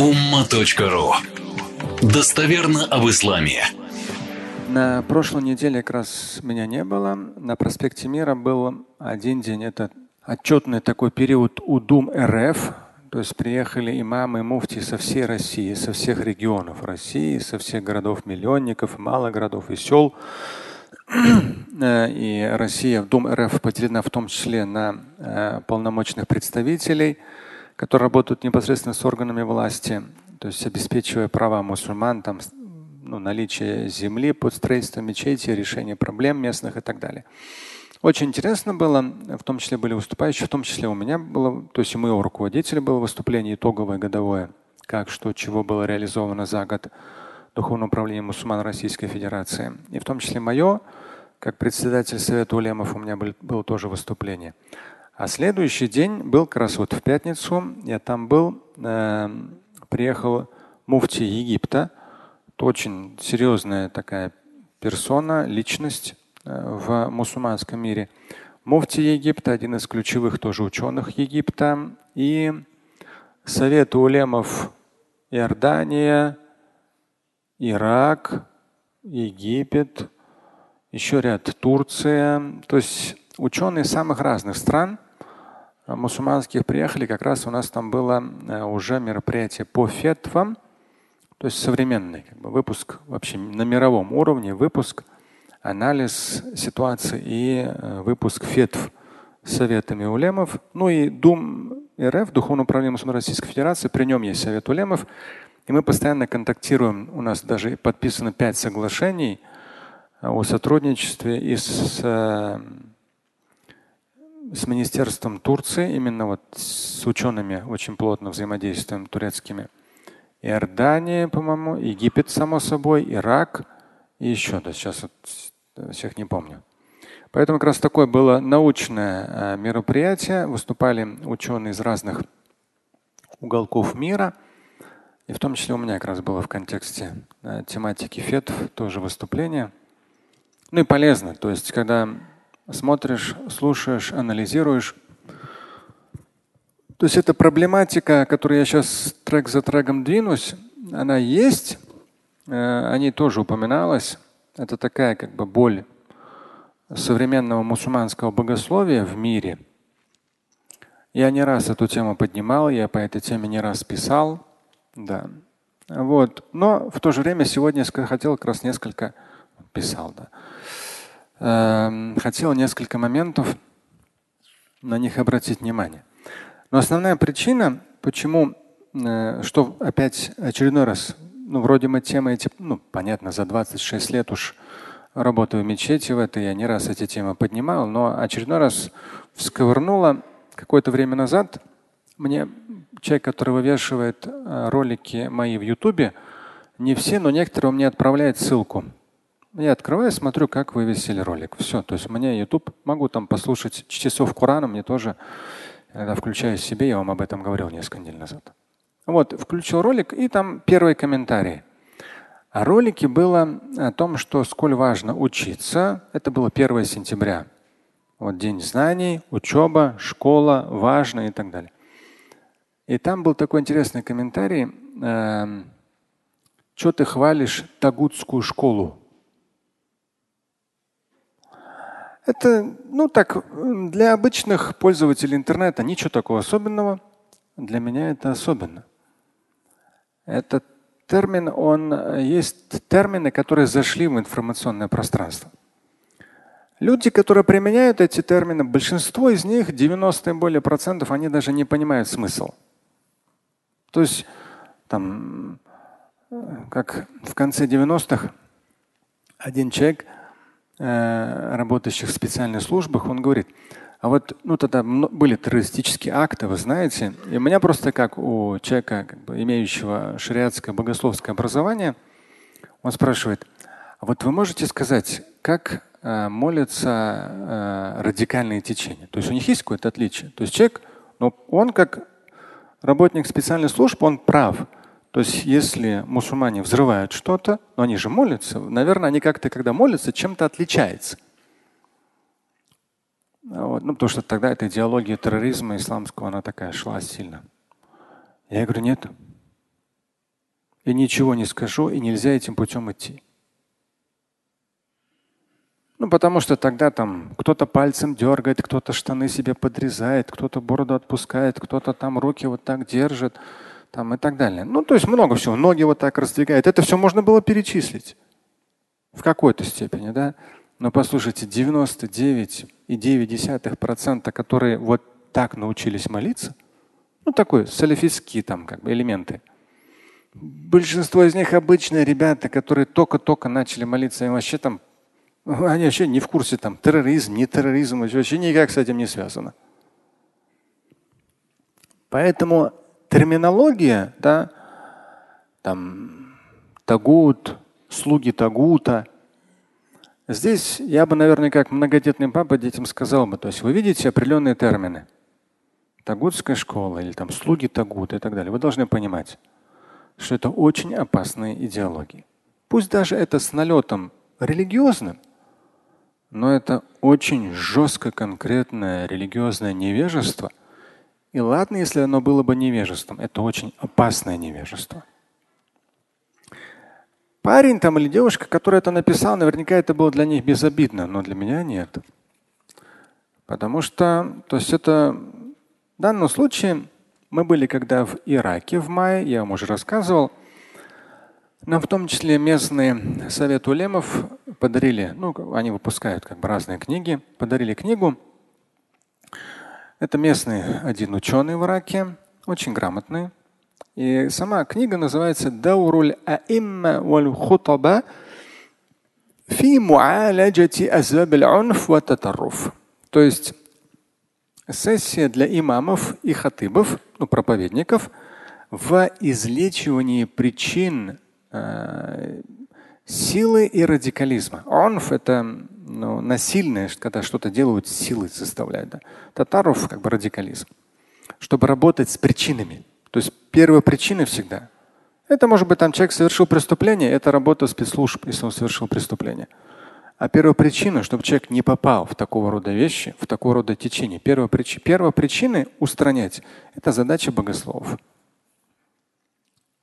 umma.ru Достоверно об исламе. На прошлой неделе как раз меня не было. На проспекте Мира был один день. Это отчетный такой период УДУМ РФ. То есть приехали имамы, муфти со всей России, со всех регионов России, со всех городов-миллионников, малых городов и сел. И Россия в Дум РФ поделена в том числе на э, полномочных представителей – которые работают непосредственно с органами власти, то есть обеспечивая права мусульман, там, ну, наличие земли под строительство мечети, решение проблем местных и так далее. Очень интересно было, в том числе были выступающие, в том числе у меня было, то есть у моего руководителя было выступление итоговое, годовое, как, что, чего было реализовано за год Духовного управления мусульман Российской Федерации. И в том числе мое, как председатель Совета улемов, у меня был, было тоже выступление. А следующий день был как раз вот в пятницу. Я там был, э, приехал муфти Египта. Это очень серьезная такая персона, личность э, в мусульманском мире. Муфти Египта, один из ключевых тоже ученых Египта. И Совет улемов Иордания, Ирак, Египет, еще ряд Турция. То есть ученые самых разных стран – мусульманских приехали, как раз у нас там было э, уже мероприятие по фетвам, то есть современный как бы, выпуск вообще на мировом уровне, выпуск, анализ ситуации и э, выпуск фетв советами улемов. Ну и Дум РФ, Духовное управление мусульман Российской Федерации, при нем есть совет улемов. И мы постоянно контактируем. У нас даже подписано пять соглашений э, о сотрудничестве и с с Министерством Турции, именно вот с учеными очень плотно взаимодействуем турецкими. Иордания, по-моему, Египет, само собой, Ирак и еще, да, сейчас вот всех не помню. Поэтому как раз такое было научное э, мероприятие. Выступали ученые из разных уголков мира. И в том числе у меня как раз было в контексте э, тематики ФЕТ тоже выступление. Ну и полезно. То есть, когда смотришь, слушаешь, анализируешь. То есть эта проблематика, которую я сейчас трек за треком двинусь, она есть, э, о ней тоже упоминалось. Это такая как бы боль современного мусульманского богословия в мире. Я не раз эту тему поднимал, я по этой теме не раз писал. Да. Вот. Но в то же время сегодня хотел как раз несколько писал. Да. Эм, хотел несколько моментов на них обратить внимание. Но основная причина, почему, э, что опять очередной раз, ну, вроде мы темы эти, ну, понятно, за 26 лет уж работаю в мечети в этой, я не раз эти темы поднимал, но очередной раз всковырнуло какое-то время назад мне человек, который вывешивает э, ролики мои в Ютубе, не все, но некоторые он мне отправляет ссылку. Я открываю, смотрю, как вывесили ролик. Все. То есть мне YouTube, могу там послушать часов Корана, мне тоже, когда включаю себе, я вам об этом говорил несколько недель назад. Вот, включил ролик, и там первый комментарий. А ролике было о том, что сколь важно учиться. Это было 1 сентября. Вот день знаний, учеба, школа, важно и так далее. И там был такой интересный комментарий. Э, «Эм, что ты хвалишь Тагутскую школу? Это, ну так, для обычных пользователей интернета ничего такого особенного. Для меня это особенно. Этот термин, он есть термины, которые зашли в информационное пространство. Люди, которые применяют эти термины, большинство из них, 90 и более процентов, они даже не понимают смысл. То есть, там, как в конце 90-х, один человек – Э, работающих в специальных службах, он говорит, а вот ну, тогда были террористические акты, вы знаете, и у меня просто как у человека, как бы, имеющего шариатское богословское образование, он спрашивает, а вот вы можете сказать, как э, молятся э, радикальные течения? То есть у них есть какое-то отличие? То есть человек, ну, он как работник специальной службы, он прав. То есть если мусульмане взрывают что-то, но они же молятся, наверное, они как-то, когда молятся, чем-то отличаются. Вот. Ну, потому что тогда эта идеология терроризма исламского, она такая шла сильно. Я говорю, нет. и ничего не скажу, и нельзя этим путем идти. Ну, потому что тогда там кто-то пальцем дергает, кто-то штаны себе подрезает, кто-то бороду отпускает, кто-то там руки вот так держит, там и так далее. Ну, то есть много всего. Ноги вот так раздвигает. Это все можно было перечислить в какой-то степени, да. Но послушайте, 99,9%, которые вот так научились молиться, ну такой салифистские там как бы элементы. Большинство из них обычные ребята, которые только-только начали молиться, и вообще там они вообще не в курсе там терроризм, не терроризм, вообще никак с этим не связано. Поэтому терминология, да, там тагут, слуги тагута, здесь я бы, наверное, как многодетный папа детям сказал бы, то есть вы видите определенные термины. Тагутская школа или там слуги тагута и так далее. Вы должны понимать, что это очень опасные идеологии. Пусть даже это с налетом религиозным, но это очень жестко конкретное религиозное невежество. И ладно, если оно было бы невежеством, это очень опасное невежество. Парень там или девушка, который это написал, наверняка это было для них безобидно, но для меня нет. Потому что, то есть это в данном случае мы были когда в Ираке в мае, я вам уже рассказывал, нам в том числе местные совет улемов подарили, ну, они выпускают как бы разные книги, подарили книгу. Это местный один ученый в Ираке, очень грамотный. И сама книга называется Дауруль аимма валь хутаба фи муаляджати азаб унф ва То есть сессия для имамов и хатыбов, ну, проповедников, в излечивании причин Э, силы и радикализма. Онф – это ну, насильное, когда что-то делают, силы заставляют. Да? Татаров как бы радикализм. Чтобы работать с причинами. То есть первая причина всегда. Это может быть там человек совершил преступление, это работа спецслужб, если он совершил преступление. А первая причина, чтобы человек не попал в такого рода вещи, в такого рода течение, первая, прич... первая причина устранять – это задача богословов.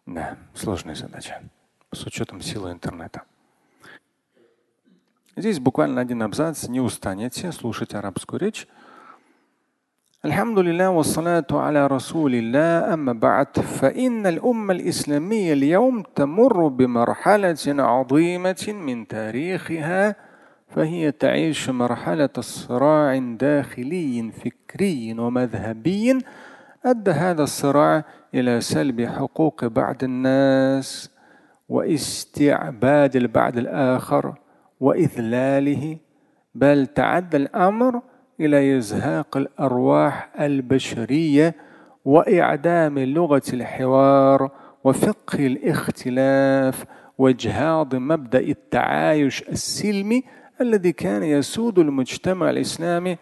Да, сложная задача с учетом силы интернета. Здесь буквально один абзац, не устанете слушать арабскую речь. الحمد لله والصلاة على رسول الله أما بعد فإن الأمة الإسلامية اليوم تمر بمرحلة عظيمة من تاريخها فهي تعيش مرحلة صراع داخلي فكري ومذهبي أدى هذا الصراع إلى سلب حقوق بعض الناس واستعباد البعض الآخر وإذلاله بل تعدى الأمر إلى إزهاق الأرواح البشرية وإعدام لغة الحوار وفقه الاختلاف واجهاض مبدأ التعايش السلمي الذي كان يسود المجتمع الإسلامي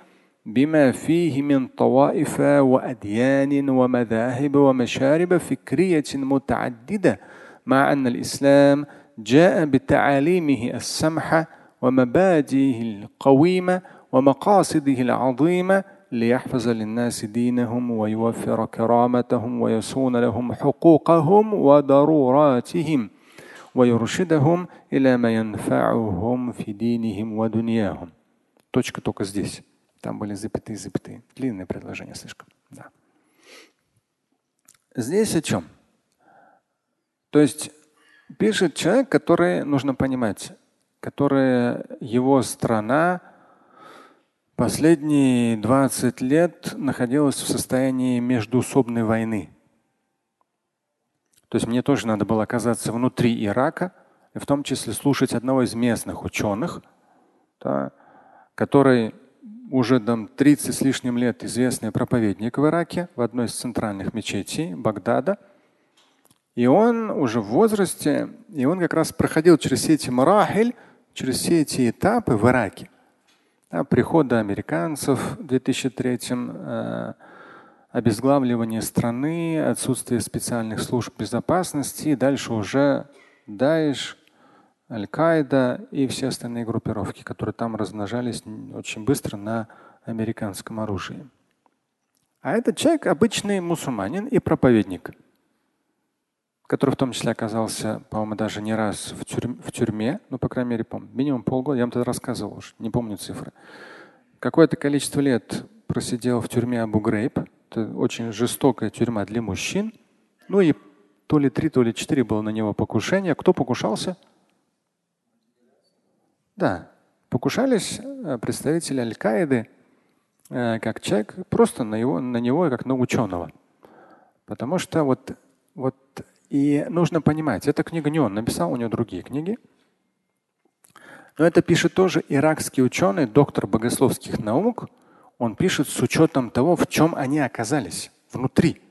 بما فيه من طوائف وأديان ومذاهب ومشارب فكرية متعددة مع أن الإسلام جاء بتعاليمه السمحة ومبادئه القويمة ومقاصده العظيمة ليحفظ للناس دينهم ويوفر كرامتهم ويصون لهم حقوقهم وضروراتهم ويرشدهم إلى ما ينفعهم في دينهم ودنياهم. Точка только здесь. Там были запятые, запятые. Длинное предложение слишком. Да. Здесь о чем? То есть пишет человек, который, нужно понимать, который его страна последние 20 лет находилась в состоянии междуусобной войны. То есть мне тоже надо было оказаться внутри Ирака, и в том числе слушать одного из местных ученых, да, который уже там 30 с лишним лет известный проповедник в Ираке в одной из центральных мечетей Багдада – и он уже в возрасте, и он как раз проходил через все эти марахиль, через все эти этапы в Ираке. Да, прихода американцев в 2003 э, обезглавливание страны, отсутствие специальных служб безопасности, и дальше уже Даиш, Аль-Каида и все остальные группировки, которые там размножались очень быстро на американском оружии. А этот человек обычный мусульманин и проповедник – который в том числе оказался, по-моему, даже не раз в, тюрьме, в тюрьме, ну, по крайней мере, помню, минимум полгода, я вам тогда рассказывал уже, не помню цифры. Какое-то количество лет просидел в тюрьме Абу Грейб. Это очень жестокая тюрьма для мужчин. Ну и то ли три, то ли четыре было на него покушение. Кто покушался? Да, покушались э, представители Аль-Каиды, э, как человек, просто на, его, на него, как на ученого. Потому что вот, вот и нужно понимать, эта книга не он написал, у него другие книги. Но это пишет тоже иракский ученый, доктор богословских наук. Он пишет с учетом того, в чем они оказались внутри.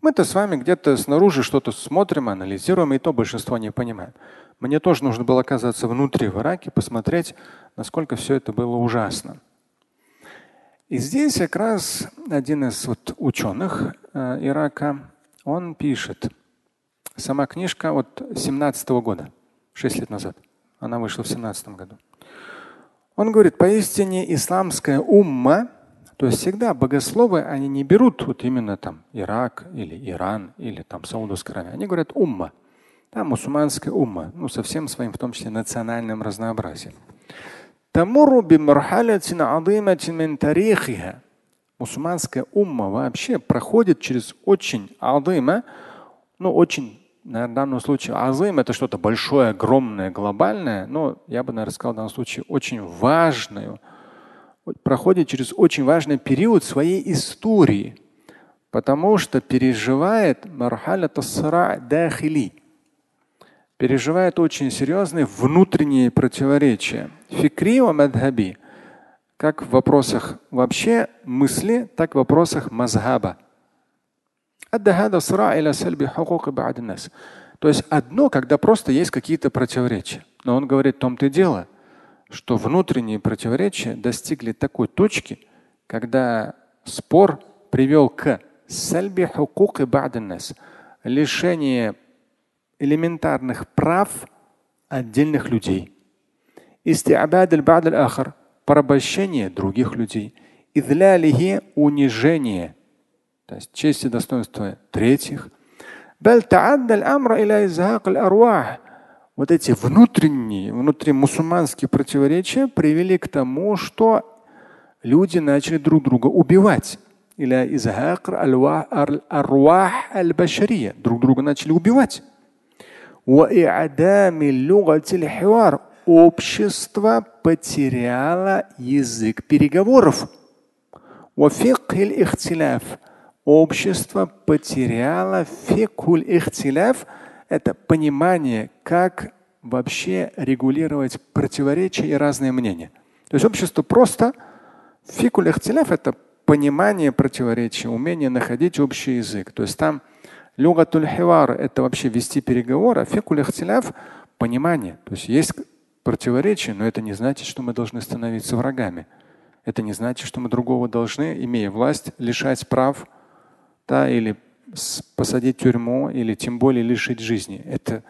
Мы-то с вами где-то снаружи что-то смотрим, анализируем, и то большинство не понимает. Мне тоже нужно было оказаться внутри в Ираке, посмотреть, насколько все это было ужасно. И здесь как раз один из вот ученых э, Ирака, он пишет – Сама книжка от 17 -го года, 6 лет назад. Она вышла в 17 году. Он говорит, поистине исламская умма, то есть всегда богословы, они не берут вот именно там Ирак или Иран или там Саудовская Аравия. Они говорят умма. Там мусульманская умма, ну со всем своим, в том числе национальным разнообразием. Мусульманская умма вообще проходит через очень адыма, ну очень наверное, в данном случае азым это что-то большое, огромное, глобальное, но я бы, наверное, сказал в данном случае очень важную, проходит через очень важный период своей истории, потому что переживает дахили, переживает очень серьезные внутренние противоречия. Фикри ва мадхаби, как в вопросах вообще мысли, так в вопросах мазхаба. То есть одно, когда просто есть какие-то противоречия. Но он говорит, в том-то и дело, что внутренние противоречия достигли такой точки, когда спор привел к лишение элементарных прав отдельных людей. порабощение других людей. унижение то есть честь и достоинство третьих. Вот эти внутренние, внутри мусульманские противоречия привели к тому, что люди начали друг друга убивать. Или друг друга начали убивать. Общество потеряло язык переговоров общество потеряло фикуль ихтиляф – это понимание, как вообще регулировать противоречия и разные мнения. То есть общество просто фикуль ихтиляф – это понимание противоречия, умение находить общий язык. То есть там люгатуль хивар – это вообще вести переговоры, а фикуль ихтиляф – понимание. То есть есть противоречия, но это не значит, что мы должны становиться врагами. Это не значит, что мы другого должны, имея власть, лишать прав, да, или посадить в тюрьму, или тем более лишить жизни. Это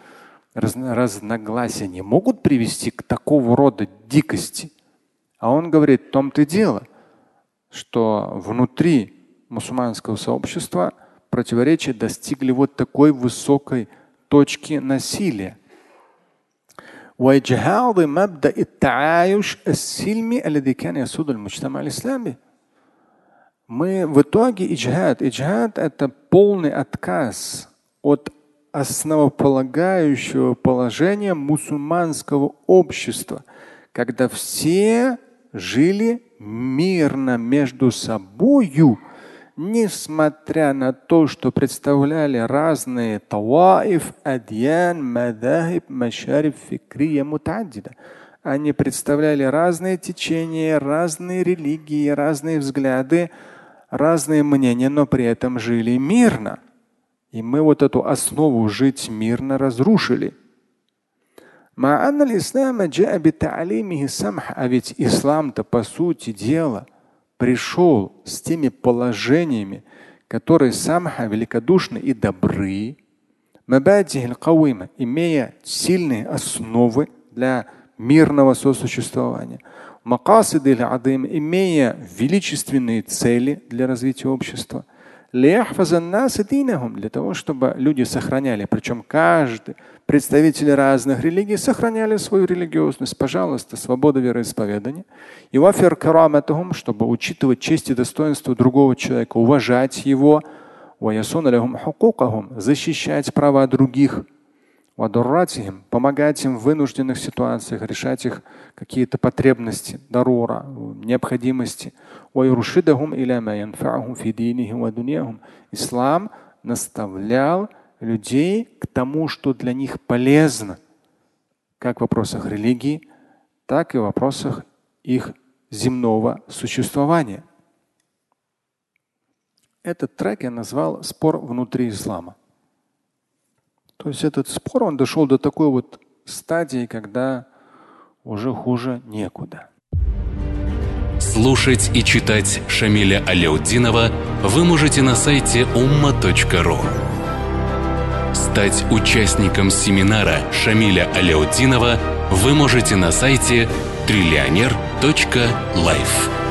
разногласия не могут привести к такого рода дикости. А он говорит, в том-то и дело, что внутри мусульманского сообщества противоречия достигли вот такой высокой точки насилия. وإجهاض مبدأ التعايش السلمي الذي كان يسود المجتمع الإسلامي мы в итоге иджхад. Иджхад – это полный отказ от основополагающего положения мусульманского общества, когда все жили мирно между собою, несмотря на то, что представляли разные таваиф, адьян, мадахиб, машариф, фикрия, мутаддида. Они представляли разные течения, разные религии, разные взгляды, разные мнения, но при этом жили мирно. И мы вот эту основу жить мирно разрушили. А ведь ислам-то по сути дела пришел с теми положениями, которые самха великодушны и добры, имея сильные основы для мирного сосуществования макасид адым, имея величественные цели для развития общества. для того, чтобы люди сохраняли, причем каждый, представители разных религий сохраняли свою религиозность. Пожалуйста, свобода вероисповедания. И вафир караматахум, чтобы учитывать честь и достоинство другого человека, уважать его, защищать права других, помогать им в вынужденных ситуациях, решать их какие-то потребности, дарура, необходимости. Ислам наставлял людей к тому, что для них полезно, как в вопросах религии, так и в вопросах их земного существования. Этот трек я назвал «Спор внутри ислама». То есть этот спор, он дошел до такой вот стадии, когда уже хуже некуда. Слушать и читать Шамиля Аляутдинова вы можете на сайте umma.ru. Стать участником семинара Шамиля Аляутдинова вы можете на сайте триллионер.life.